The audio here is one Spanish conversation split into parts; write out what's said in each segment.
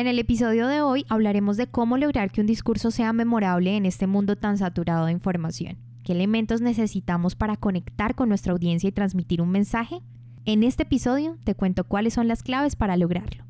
En el episodio de hoy hablaremos de cómo lograr que un discurso sea memorable en este mundo tan saturado de información. ¿Qué elementos necesitamos para conectar con nuestra audiencia y transmitir un mensaje? En este episodio te cuento cuáles son las claves para lograrlo.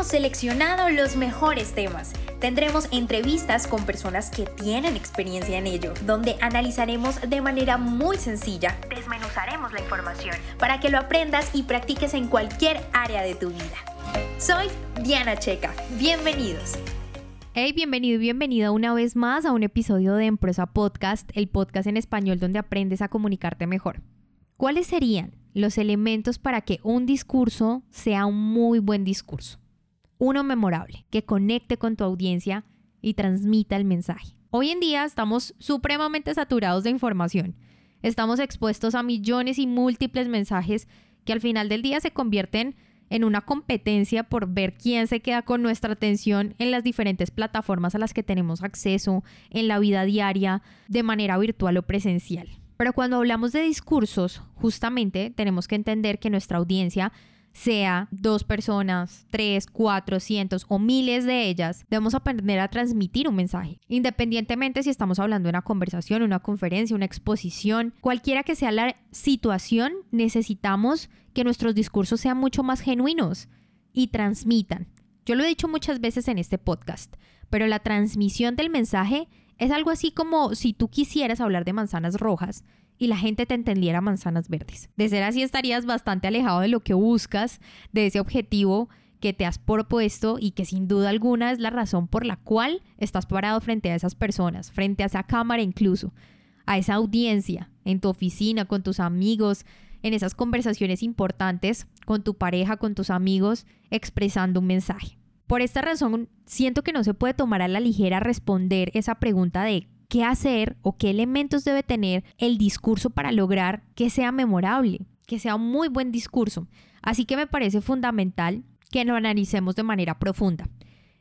Hemos seleccionado los mejores temas Tendremos entrevistas con personas que tienen experiencia en ello, donde analizaremos de manera muy sencilla, desmenuzaremos la información para que lo aprendas y practiques en cualquier área de tu vida. Soy Diana Checa, bienvenidos. Hey, bienvenido y bienvenida una vez más a un episodio de Empresa Podcast, el podcast en español donde aprendes a comunicarte mejor. ¿Cuáles serían los elementos para que un discurso sea un muy buen discurso? Uno memorable, que conecte con tu audiencia y transmita el mensaje. Hoy en día estamos supremamente saturados de información. Estamos expuestos a millones y múltiples mensajes que al final del día se convierten en una competencia por ver quién se queda con nuestra atención en las diferentes plataformas a las que tenemos acceso en la vida diaria, de manera virtual o presencial. Pero cuando hablamos de discursos, justamente tenemos que entender que nuestra audiencia sea dos personas, tres, cuatro, cientos o miles de ellas, debemos aprender a transmitir un mensaje. Independientemente si estamos hablando de una conversación, una conferencia, una exposición, cualquiera que sea la situación, necesitamos que nuestros discursos sean mucho más genuinos y transmitan. Yo lo he dicho muchas veces en este podcast, pero la transmisión del mensaje es algo así como si tú quisieras hablar de manzanas rojas y la gente te entendiera manzanas verdes. De ser así estarías bastante alejado de lo que buscas, de ese objetivo que te has propuesto y que sin duda alguna es la razón por la cual estás parado frente a esas personas, frente a esa cámara incluso, a esa audiencia, en tu oficina, con tus amigos, en esas conversaciones importantes, con tu pareja, con tus amigos, expresando un mensaje. Por esta razón, siento que no se puede tomar a la ligera responder esa pregunta de qué hacer o qué elementos debe tener el discurso para lograr que sea memorable, que sea un muy buen discurso. Así que me parece fundamental que lo analicemos de manera profunda.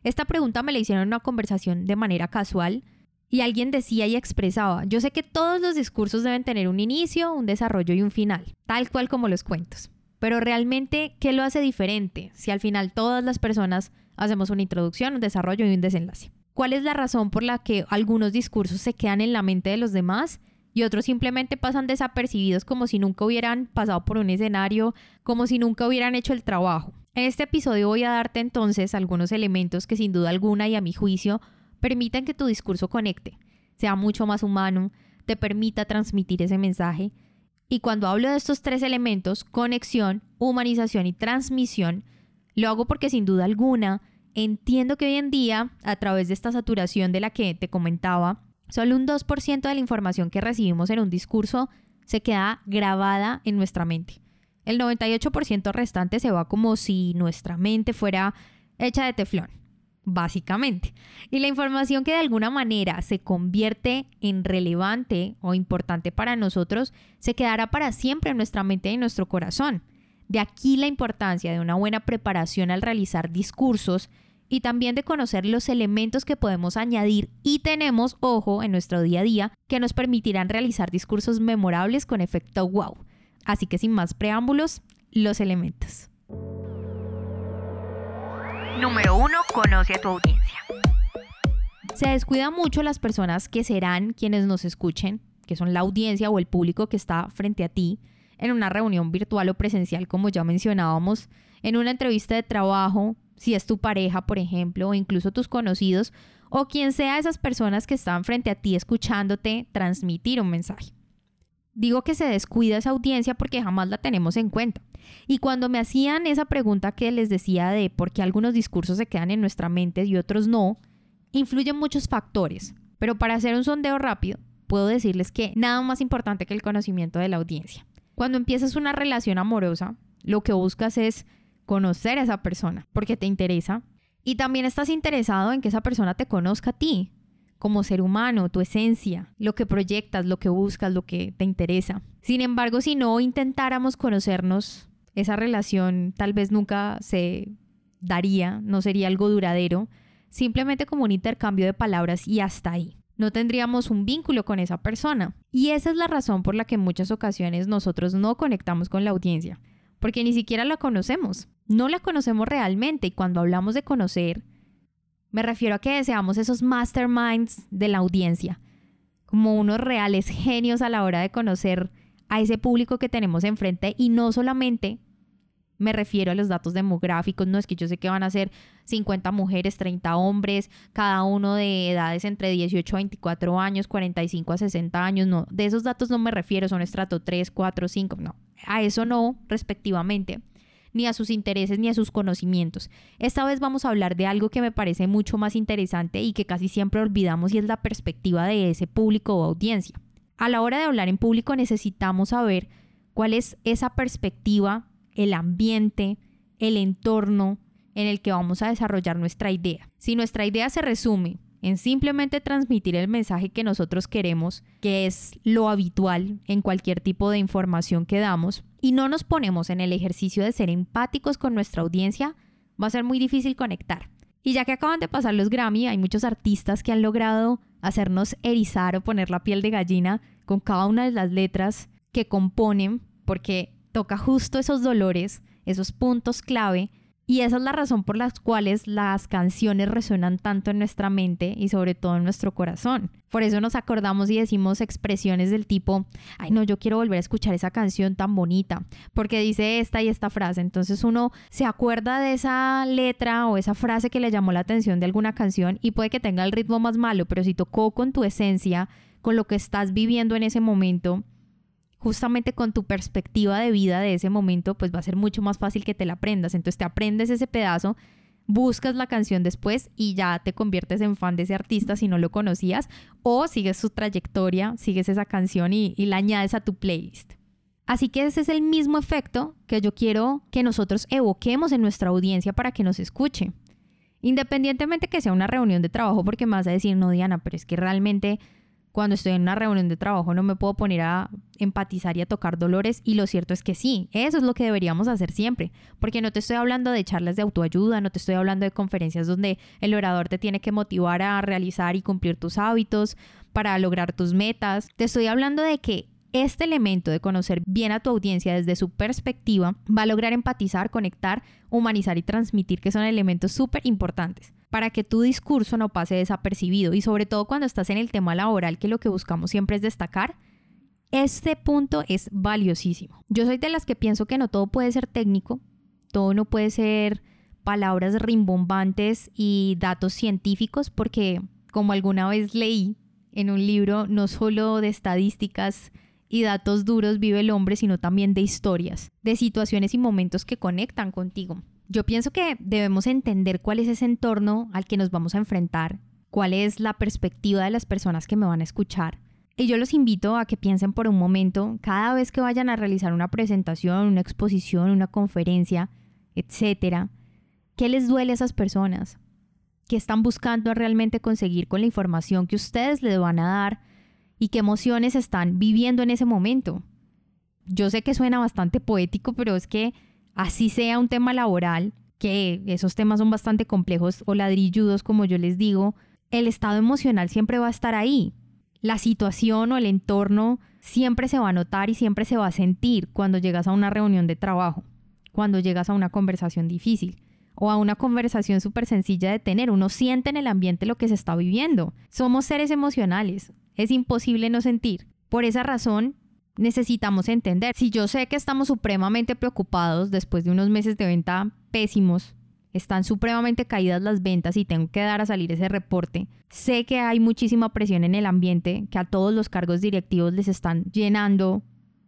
Esta pregunta me la hicieron en una conversación de manera casual y alguien decía y expresaba, yo sé que todos los discursos deben tener un inicio, un desarrollo y un final, tal cual como los cuentos. Pero realmente, ¿qué lo hace diferente si al final todas las personas hacemos una introducción, un desarrollo y un desenlace? ¿Cuál es la razón por la que algunos discursos se quedan en la mente de los demás y otros simplemente pasan desapercibidos como si nunca hubieran pasado por un escenario, como si nunca hubieran hecho el trabajo? En este episodio voy a darte entonces algunos elementos que sin duda alguna y a mi juicio permitan que tu discurso conecte, sea mucho más humano, te permita transmitir ese mensaje. Y cuando hablo de estos tres elementos, conexión, humanización y transmisión, lo hago porque sin duda alguna Entiendo que hoy en día, a través de esta saturación de la que te comentaba, solo un 2% de la información que recibimos en un discurso se queda grabada en nuestra mente. El 98% restante se va como si nuestra mente fuera hecha de teflón, básicamente. Y la información que de alguna manera se convierte en relevante o importante para nosotros se quedará para siempre en nuestra mente y en nuestro corazón. De aquí la importancia de una buena preparación al realizar discursos y también de conocer los elementos que podemos añadir y tenemos, ojo, en nuestro día a día, que nos permitirán realizar discursos memorables con efecto wow. Así que sin más preámbulos, los elementos. Número 1. Conoce a tu audiencia. Se descuida mucho las personas que serán quienes nos escuchen, que son la audiencia o el público que está frente a ti, en una reunión virtual o presencial, como ya mencionábamos, en una entrevista de trabajo, si es tu pareja, por ejemplo, o incluso tus conocidos, o quien sea esas personas que están frente a ti escuchándote transmitir un mensaje. Digo que se descuida esa audiencia porque jamás la tenemos en cuenta. Y cuando me hacían esa pregunta que les decía de por qué algunos discursos se quedan en nuestra mente y otros no, influyen muchos factores. Pero para hacer un sondeo rápido, puedo decirles que nada más importante que el conocimiento de la audiencia. Cuando empiezas una relación amorosa, lo que buscas es conocer a esa persona porque te interesa y también estás interesado en que esa persona te conozca a ti. como ser humano, tu esencia, lo que proyectas, lo que buscas, lo que te interesa. Sin embargo, si no intentáramos conocernos, esa relación tal vez nunca se daría, no sería algo duradero, simplemente como un intercambio de palabras y hasta ahí. No tendríamos un vínculo con esa persona. Y esa es la razón por la que en muchas ocasiones nosotros no conectamos con la audiencia, porque ni siquiera la conocemos. No la conocemos realmente y cuando hablamos de conocer, me refiero a que deseamos esos masterminds de la audiencia, como unos reales genios a la hora de conocer a ese público que tenemos enfrente y no solamente me refiero a los datos demográficos, no es que yo sé que van a ser 50 mujeres, 30 hombres, cada uno de edades entre 18 a 24 años, 45 a 60 años, no, de esos datos no me refiero, son estrato 3, 4, 5, no, a eso no respectivamente ni a sus intereses ni a sus conocimientos. Esta vez vamos a hablar de algo que me parece mucho más interesante y que casi siempre olvidamos y es la perspectiva de ese público o audiencia. A la hora de hablar en público necesitamos saber cuál es esa perspectiva, el ambiente, el entorno en el que vamos a desarrollar nuestra idea. Si nuestra idea se resume en simplemente transmitir el mensaje que nosotros queremos, que es lo habitual en cualquier tipo de información que damos, y no nos ponemos en el ejercicio de ser empáticos con nuestra audiencia, va a ser muy difícil conectar. Y ya que acaban de pasar los Grammy, hay muchos artistas que han logrado hacernos erizar o poner la piel de gallina con cada una de las letras que componen, porque toca justo esos dolores, esos puntos clave y esa es la razón por las cuales las canciones resuenan tanto en nuestra mente y sobre todo en nuestro corazón. Por eso nos acordamos y decimos expresiones del tipo, ay no, yo quiero volver a escuchar esa canción tan bonita, porque dice esta y esta frase. Entonces uno se acuerda de esa letra o esa frase que le llamó la atención de alguna canción y puede que tenga el ritmo más malo, pero si tocó con tu esencia, con lo que estás viviendo en ese momento, justamente con tu perspectiva de vida de ese momento, pues va a ser mucho más fácil que te la aprendas. Entonces te aprendes ese pedazo, buscas la canción después y ya te conviertes en fan de ese artista si no lo conocías, o sigues su trayectoria, sigues esa canción y, la añades a tu playlist. Así que ese es el mismo efecto que yo quiero que nosotros evoquemos en nuestra audiencia para que nos escuche. Independientemente que sea una reunión de trabajo, porque me vas a decir, no, Diana, pero es que realmente cuando estoy en una reunión de trabajo no me puedo poner a empatizar y a tocar dolores y lo cierto es que sí, eso es lo que deberíamos hacer siempre, porque no te estoy hablando de charlas de autoayuda, no te estoy hablando de conferencias donde el orador te tiene que motivar a realizar y cumplir tus hábitos para lograr tus metas, te estoy hablando de que este elemento de conocer bien a tu audiencia desde su perspectiva va a lograr empatizar, conectar, humanizar y transmitir, que son elementos súper importantes para que tu discurso no pase desapercibido y sobre todo cuando estás en el tema laboral, que lo que buscamos siempre es destacar. Este punto es valiosísimo. Yo soy de las que pienso que no todo puede ser técnico, todo no puede ser palabras rimbombantes y datos científicos, porque como alguna vez leí en un libro, no solo de estadísticas y datos duros vive el hombre, sino también de historias, de situaciones y momentos que conectan contigo. Yo pienso que debemos entender cuál es ese entorno al que nos vamos a enfrentar, cuál es la perspectiva de las personas que me van a escuchar. Y yo los invito a que piensen por un momento, cada vez que vayan a realizar una presentación, una exposición, una conferencia, etcétera, ¿qué les duele a esas personas? ¿Qué están buscando realmente conseguir con la información que ustedes les van a dar? ¿Y qué emociones están viviendo en ese momento? Yo sé que suena bastante poético, pero es que así sea un tema laboral, que esos temas son bastante complejos o ladrilludos, como yo les digo, el estado emocional siempre va a estar ahí. La situación o el entorno siempre se va a notar y siempre se va a sentir cuando llegas a una reunión de trabajo, cuando llegas a una conversación difícil o a una conversación súper sencilla de tener. Uno siente en el ambiente lo que se está viviendo. Somos seres emocionales. Es imposible no sentir. Por esa razón, necesitamos entender. Si yo sé que estamos supremamente preocupados después de unos meses de venta pésimos, están supremamente caídas las ventas y tengo que dar a salir ese reporte, sé que hay muchísima presión en el ambiente, que a todos los cargos directivos les están llenando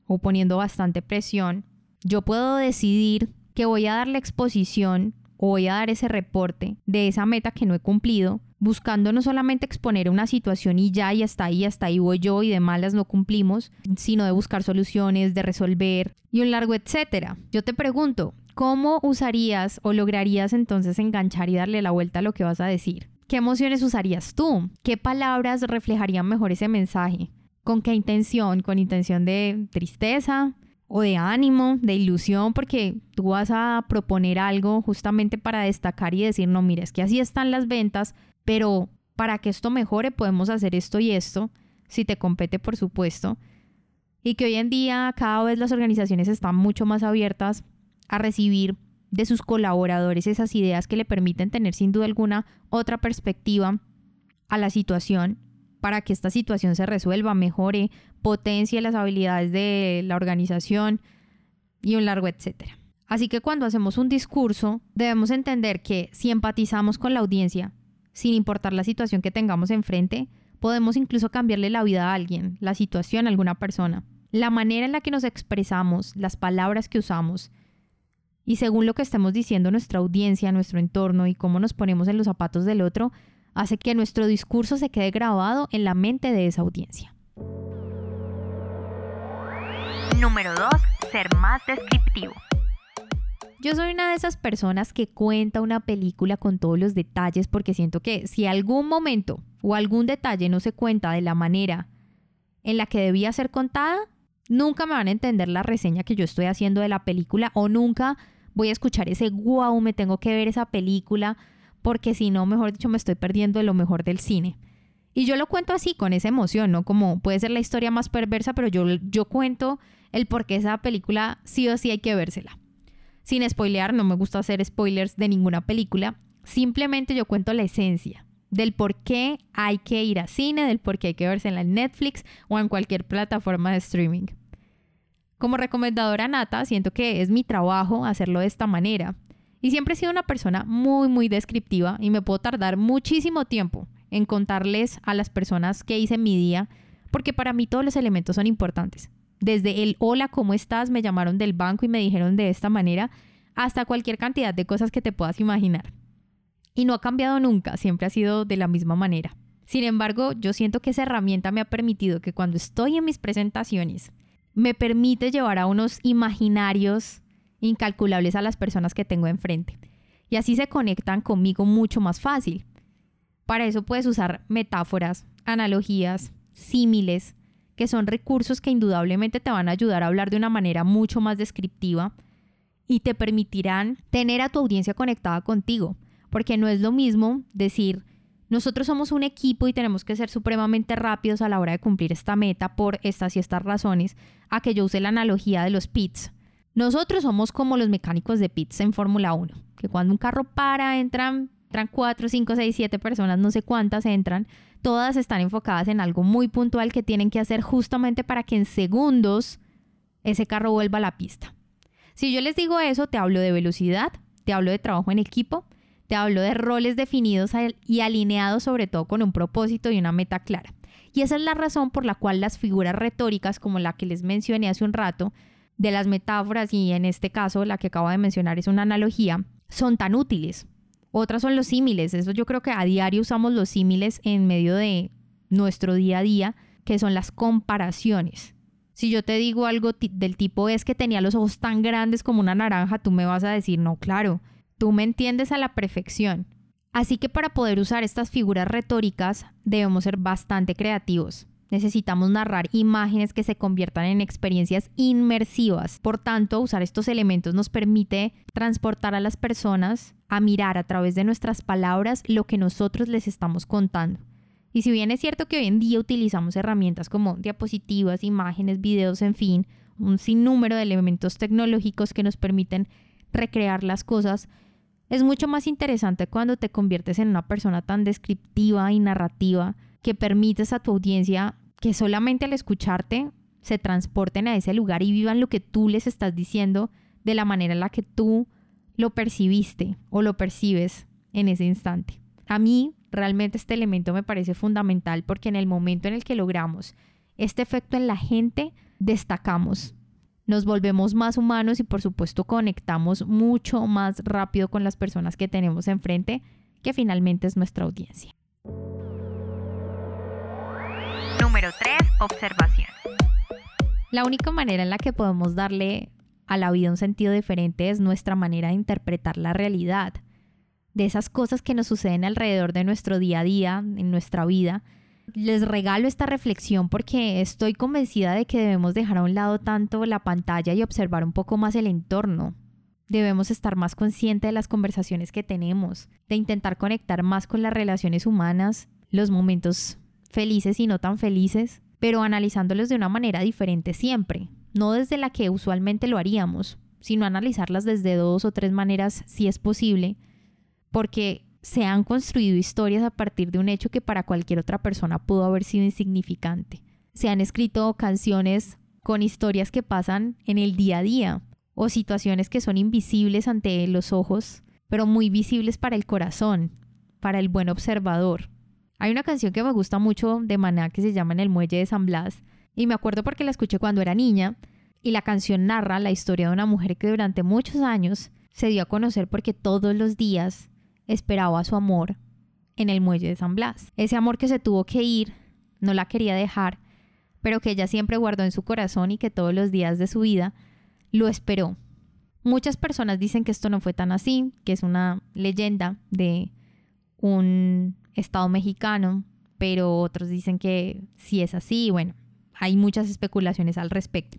o poniendo bastante presión. Yo puedo decidir que voy a dar la exposición o voy a dar ese reporte de esa meta que no he cumplido buscando no solamente exponer una situación y ya, y hasta ahí, hasta ahí voy yo y de malas no cumplimos, sino de buscar soluciones, de resolver y un largo etcétera. Yo te pregunto, ¿cómo usarías o lograrías entonces enganchar y darle la vuelta a lo que vas a decir? ¿Qué emociones usarías tú? ¿Qué palabras reflejarían mejor ese mensaje? ¿Con qué intención? ¿Con intención de tristeza? O de ánimo, de ilusión, porque tú vas a proponer algo justamente para destacar y decir, no, mira, es que así están las ventas, pero para que esto mejore podemos hacer esto y esto, si te compete, por supuesto. Y que hoy en día cada vez las organizaciones están mucho más abiertas a recibir de sus colaboradores esas ideas que le permiten tener sin duda alguna otra perspectiva a la situación para que esta situación se resuelva, mejore, potencie las habilidades de la organización y un largo etcétera. Así que cuando hacemos un discurso, debemos entender que si empatizamos con la audiencia, sin importar la situación que tengamos enfrente, podemos incluso cambiarle la vida a alguien, la situación a alguna persona. La manera en la que nos expresamos, las palabras que usamos, y según lo que estemos diciendo nuestra audiencia, nuestro entorno y cómo nos ponemos en los zapatos del otro, hace que nuestro discurso se quede grabado en la mente de esa audiencia. Número 2. Ser más descriptivo. Yo soy una de esas personas que cuenta una película con todos los detalles porque siento que si algún momento o algún detalle no se cuenta de la manera en la que debía ser contada, nunca me van a entender la reseña que yo estoy haciendo de la película o nunca voy a escuchar ese wow, me tengo que ver esa película porque si no, mejor dicho, me estoy perdiendo de lo mejor del cine. Y yo lo cuento así, con esa emoción, ¿no? Como puede ser la historia más perversa, pero yo, yo cuento el por qué esa película sí o sí hay que vérsela. Sin spoilear, no me gusta hacer spoilers de ninguna película. Simplemente yo cuento la esencia del por qué hay que ir a cine, del por qué hay que verse en Netflix o en cualquier plataforma de streaming. Como recomendadora nata, siento que es mi trabajo hacerlo de esta manera. Y siempre he sido una persona muy, muy descriptiva y me puedo tardar muchísimo tiempo en contarles a las personas qué hice mi día, porque para mí todos los elementos son importantes. Desde el hola, ¿cómo estás? Me llamaron del banco y me dijeron de esta manera, hasta cualquier cantidad de cosas que te puedas imaginar. Y no ha cambiado nunca, siempre ha sido de la misma manera. Sin embargo, yo siento que esa herramienta me ha permitido que cuando estoy en mis presentaciones, me permite llevar a unos imaginarios incalculables a las personas que tengo enfrente. Y así se conectan conmigo mucho más fácil. Para eso puedes usar metáforas, analogías, símiles, que son recursos que indudablemente te van a ayudar a hablar de una manera mucho más descriptiva y te permitirán tener a tu audiencia conectada contigo. Porque no es lo mismo decir, nosotros somos un equipo y tenemos que ser supremamente rápidos a la hora de cumplir esta meta por estas y estas razones, a que yo use la analogía de los pits. Nosotros somos como los mecánicos de pits en Fórmula 1, que cuando un carro para, entran, entran 4, 5, 6, 7 personas, no sé cuántas entran, todas están enfocadas en algo muy puntual que tienen que hacer justamente para que en segundos ese carro vuelva a la pista. Si yo les digo eso, te hablo de velocidad, te hablo de trabajo en equipo, te hablo de roles definidos y alineados sobre todo con un propósito y una meta clara. Y esa es la razón por la cual las figuras retóricas como la que les mencioné hace un rato de las metáforas, y en este caso la que acabo de mencionar es una analogía, son tan útiles. Otras son los símiles. Eso yo creo que a diario usamos los símiles en medio de nuestro día a día, que son las comparaciones. Si yo te digo algo del tipo es que tenía los ojos tan grandes como una naranja, tú me vas a decir, no, claro, tú me entiendes a la perfección. Así que para poder usar estas figuras retóricas debemos ser bastante creativos. Necesitamos narrar imágenes que se conviertan en experiencias inmersivas. Por tanto, usar estos elementos nos permite transportar a las personas a mirar a través de nuestras palabras lo que nosotros les estamos contando. Y si bien es cierto que hoy en día utilizamos herramientas como diapositivas, imágenes, videos, en fin, un sinnúmero de elementos tecnológicos que nos permiten recrear las cosas, es mucho más interesante cuando te conviertes en una persona tan descriptiva y narrativa que permites a tu audiencia que solamente al escucharte se transporten a ese lugar y vivan lo que tú les estás diciendo de la manera en la que tú lo percibiste o lo percibes en ese instante. A mí realmente este elemento me parece fundamental porque en el momento en el que logramos este efecto en la gente, destacamos, nos volvemos más humanos y por supuesto conectamos mucho más rápido con las personas que tenemos enfrente, que finalmente es nuestra audiencia. Número 3. Observación. La única manera en la que podemos darle a la vida un sentido diferente es nuestra manera de interpretar la realidad. de esas cosas que nos suceden alrededor de nuestro día a día, en nuestra vida. Les regalo esta reflexión porque estoy convencida de que debemos dejar a un lado tanto la pantalla y observar un poco más el entorno. Debemos estar más conscientes de las conversaciones que tenemos, de intentar conectar más con las relaciones humanas, los momentos felices y no tan felices, pero analizándolos de una manera diferente siempre, no desde la que usualmente lo haríamos, sino analizarlas desde dos o tres maneras si es posible, porque se han construido historias a partir de un hecho que para cualquier otra persona pudo haber sido insignificante. Se han escrito canciones con historias que pasan en el día a día o situaciones que son invisibles ante los ojos, pero muy visibles para el corazón, para el buen observador. Hay una canción que me gusta mucho de Maná que se llama En el muelle de San Blas y me acuerdo porque la escuché cuando era niña y la canción narra la historia de una mujer que durante muchos años se dio a conocer porque todos los días esperaba su amor en el muelle de San Blas. Ese amor que se tuvo que ir, no la quería dejar, pero que ella siempre guardó en su corazón y que todos los días de su vida lo esperó. Muchas personas dicen que esto no fue tan así, que es una leyenda de un estado mexicano, pero otros dicen que sí es así. Bueno, hay muchas especulaciones al respecto.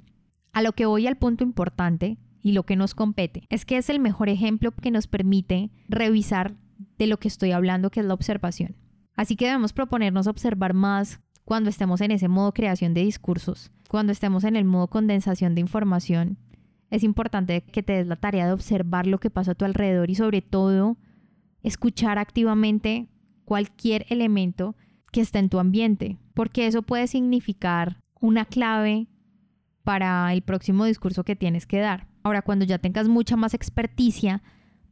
A lo que voy al punto importante y lo que nos compete es que es el mejor ejemplo que nos permite revisar de lo que estoy hablando, que es la observación. Así que debemos proponernos observar más cuando estemos en ese modo creación de discursos, cuando estemos en el modo condensación de información. Es importante que te des la tarea de observar lo que pasa a tu alrededor y sobre todo escuchar activamente cualquier elemento que está en tu ambiente, porque eso puede significar una clave para el próximo discurso que tienes que dar. Ahora, cuando ya tengas mucha más experticia,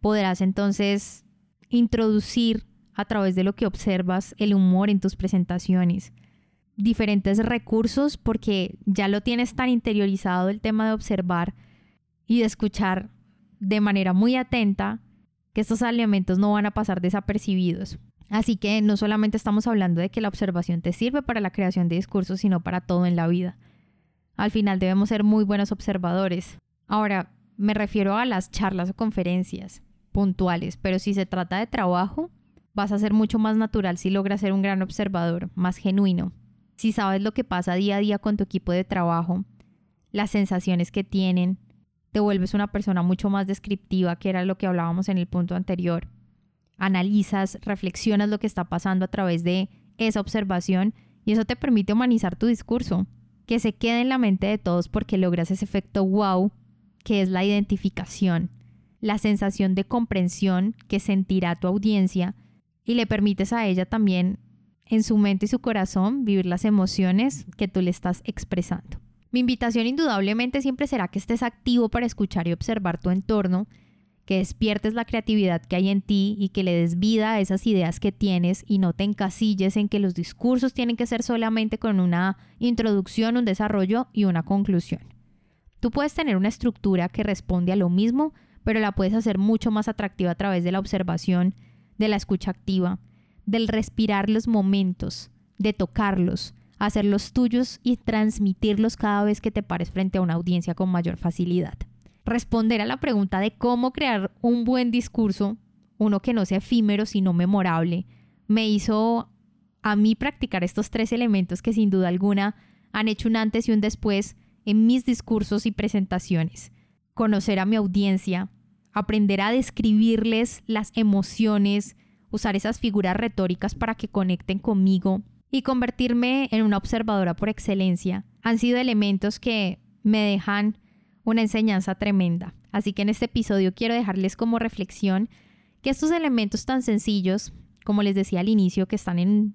podrás entonces introducir a través de lo que observas el humor en tus presentaciones. Diferentes recursos porque ya lo tienes tan interiorizado el tema de observar y de escuchar de manera muy atenta que estos elementos no van a pasar desapercibidos. Así que no solamente estamos hablando de que la observación te sirve para la creación de discursos, sino para todo en la vida. Al final debemos ser muy buenos observadores. Ahora, me refiero a las charlas o conferencias puntuales, pero si se trata de trabajo, vas a ser mucho más natural si logras ser un gran observador, más genuino. Si sabes lo que pasa día a día con tu equipo de trabajo, las sensaciones que tienen, te vuelves una persona mucho más descriptiva, que era lo que hablábamos en el punto anterior. Analizas, reflexionas lo que está pasando a través de esa observación y eso te permite humanizar tu discurso, que se quede en la mente de todos porque logras ese efecto wow que es la identificación, la sensación de comprensión que sentirá tu audiencia y le permites a ella también en su mente y su corazón vivir las emociones que tú le estás expresando. Mi invitación indudablemente siempre será que estés activo para escuchar y observar tu entorno, que despiertes la creatividad que hay en ti y que le des vida a esas ideas que tienes y no te encasilles en que los discursos tienen que ser solamente con una introducción, un desarrollo y una conclusión. Tú puedes tener una estructura que responde a lo mismo, pero la puedes hacer mucho más atractiva a través de la observación, de la escucha activa, del respirar los momentos, de tocarlos, hacerlos tuyos y transmitirlos cada vez que te pares frente a una audiencia con mayor facilidad. Responder a la pregunta de cómo crear un buen discurso, uno que no sea efímero sino memorable, me hizo a mí practicar estos tres elementos que sin duda alguna han hecho un antes y un después en mis discursos y presentaciones, conocer a mi audiencia, aprender a describirles las emociones, usar esas figuras retóricas para que conecten conmigo y convertirme en una observadora por excelencia, han sido elementos que me dejan una enseñanza tremenda. Así que en este episodio quiero dejarles como reflexión que estos elementos tan sencillos, como les decía al inicio, que están en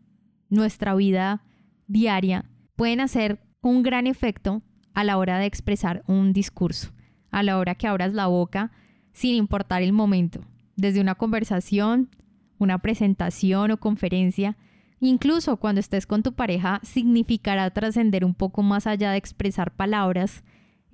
nuestra vida diaria, pueden hacer un gran efecto a la hora de expresar un discurso, a la hora que abras la boca, sin importar el momento, desde una conversación, una presentación o conferencia, incluso cuando estés con tu pareja, significará trascender un poco más allá de expresar palabras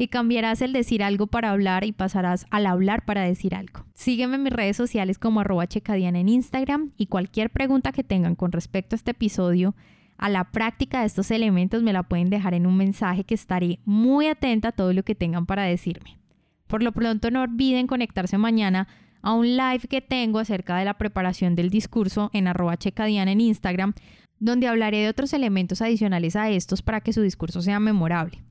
y cambiarás el decir algo para hablar y pasarás al hablar para decir algo. Sígueme en mis redes sociales como arroba en Instagram y cualquier pregunta que tengan con respecto a este episodio a la práctica de estos elementos me la pueden dejar en un mensaje que estaré muy atenta a todo lo que tengan para decirme. Por lo pronto no olviden conectarse mañana a un live que tengo acerca de la preparación del discurso en arroba en Instagram, donde hablaré de otros elementos adicionales a estos para que su discurso sea memorable.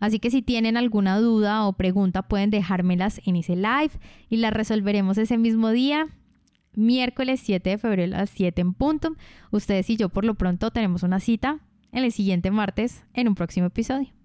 Así que si tienen alguna duda o pregunta pueden dejármelas en ese live y las resolveremos ese mismo día, miércoles 7 de febrero a las 7 en punto. Ustedes y yo por lo pronto tenemos una cita en el siguiente martes en un próximo episodio.